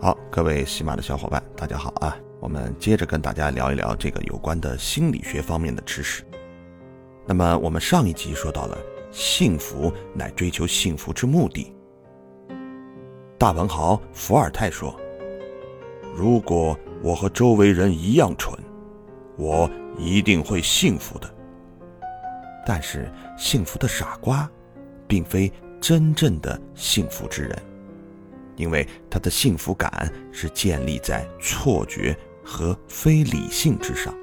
好，各位喜马的小伙伴，大家好啊！我们接着跟大家聊一聊这个有关的心理学方面的知识。那么我们上一集说到了，幸福乃追求幸福之目的。大文豪伏尔泰说：“如果我和周围人一样蠢，我一定会幸福的。”但是，幸福的傻瓜，并非真正的幸福之人。因为他的幸福感是建立在错觉和非理性之上。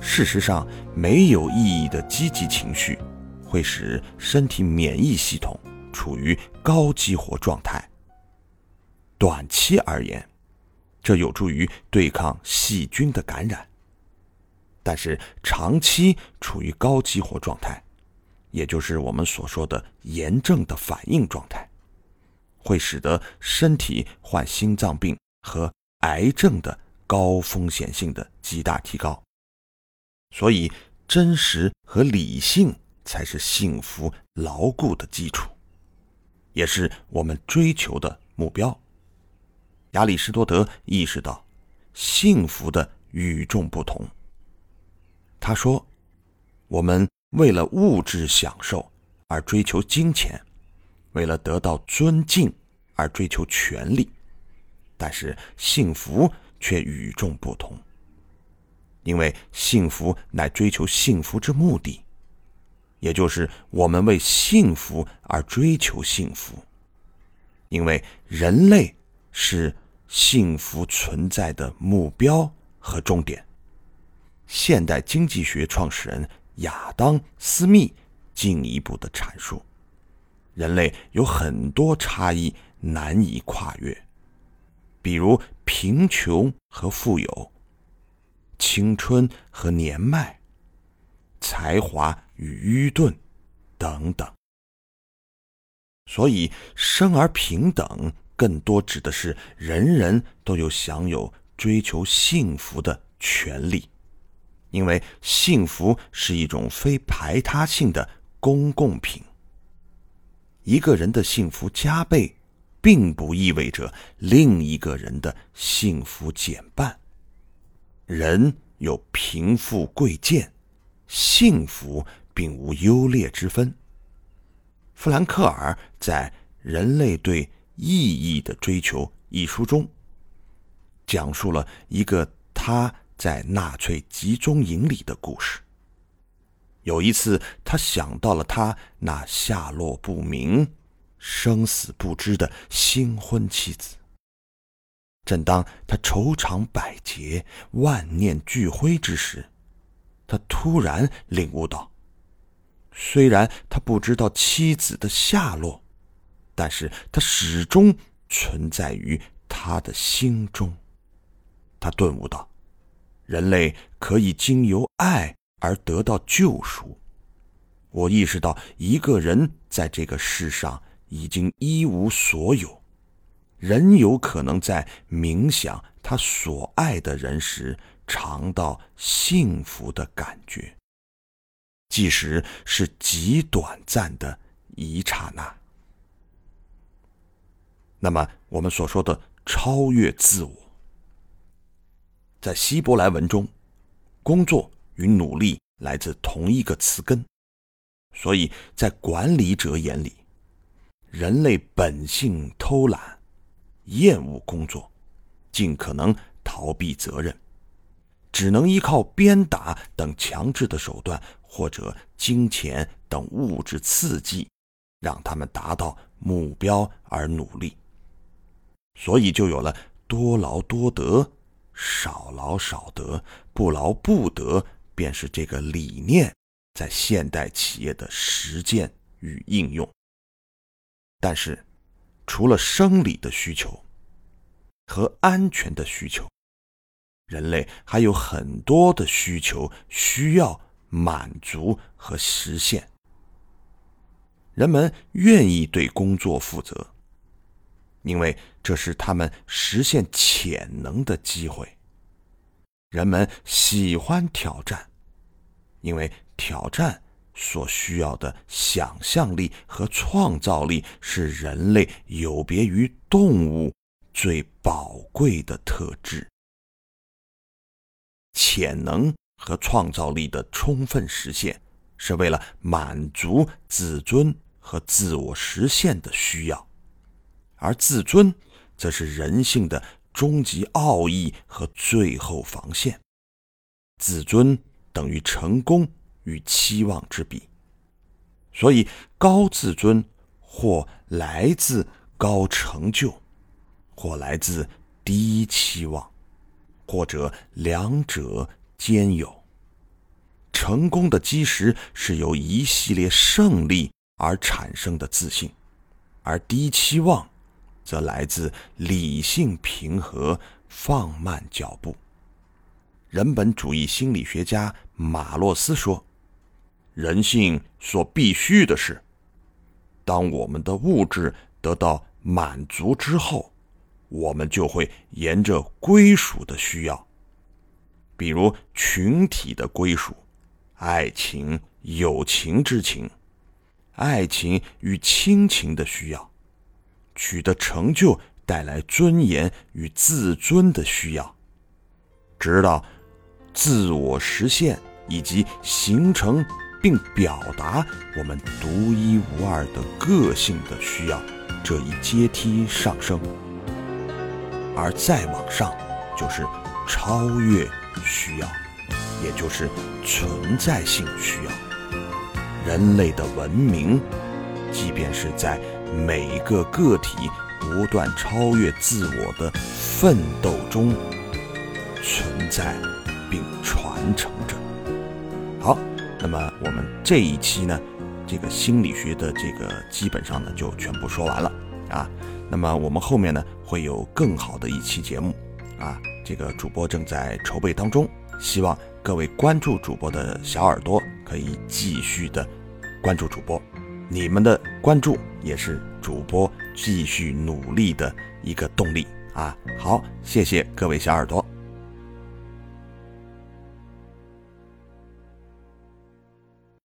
事实上，没有意义的积极情绪会使身体免疫系统处于高激活状态。短期而言，这有助于对抗细菌的感染；但是长期处于高激活状态，也就是我们所说的炎症的反应状态。会使得身体患心脏病和癌症的高风险性的极大提高，所以真实和理性才是幸福牢固的基础，也是我们追求的目标。亚里士多德意识到幸福的与众不同。他说：“我们为了物质享受而追求金钱。”为了得到尊敬而追求权力，但是幸福却与众不同。因为幸福乃追求幸福之目的，也就是我们为幸福而追求幸福。因为人类是幸福存在的目标和终点。现代经济学创始人亚当·斯密进一步的阐述。人类有很多差异难以跨越，比如贫穷和富有、青春和年迈、才华与愚钝等等。所以，生而平等更多指的是人人都有享有追求幸福的权利，因为幸福是一种非排他性的公共品。一个人的幸福加倍，并不意味着另一个人的幸福减半。人有贫富贵贱，幸福并无优劣之分。富兰克尔在《人类对意义的追求》一书中，讲述了一个他在纳粹集中营里的故事。有一次，他想到了他那下落不明、生死不知的新婚妻子。正当他愁肠百结、万念俱灰之时，他突然领悟到：虽然他不知道妻子的下落，但是他始终存在于他的心中。他顿悟到，人类可以经由爱。而得到救赎，我意识到一个人在这个世上已经一无所有，仍有可能在冥想他所爱的人时尝到幸福的感觉，即使是极短暂的一刹那。那么，我们所说的超越自我，在希伯来文中，工作。与努力来自同一个词根，所以在管理者眼里，人类本性偷懒、厌恶工作，尽可能逃避责任，只能依靠鞭打等强制的手段，或者金钱等物质刺激，让他们达到目标而努力。所以就有了多劳多得、少劳少得、不劳不得。便是这个理念在现代企业的实践与应用。但是，除了生理的需求和安全的需求，人类还有很多的需求需要满足和实现。人们愿意对工作负责，因为这是他们实现潜能的机会。人们喜欢挑战，因为挑战所需要的想象力和创造力是人类有别于动物最宝贵的特质。潜能和创造力的充分实现，是为了满足自尊和自我实现的需要，而自尊，则是人性的终极奥义和最后防线。自尊等于成功与期望之比，所以高自尊或来自高成就，或来自低期望。或者两者兼有。成功的基石是由一系列胜利而产生的自信，而低期望则来自理性平和、放慢脚步。人本主义心理学家马洛斯说：“人性所必须的是，当我们的物质得到满足之后。”我们就会沿着归属的需要，比如群体的归属、爱情、友情之情、爱情与亲情的需要、取得成就带来尊严与自尊的需要，直到自我实现以及形成并表达我们独一无二的个性的需要这一阶梯上升。而再往上，就是超越需要，也就是存在性需要。人类的文明，即便是在每个个体不断超越自我的奋斗中存在并传承着。好，那么我们这一期呢，这个心理学的这个基本上呢就全部说完了啊。那么我们后面呢会有更好的一期节目，啊，这个主播正在筹备当中，希望各位关注主播的小耳朵可以继续的关注主播，你们的关注也是主播继续努力的一个动力啊！好，谢谢各位小耳朵。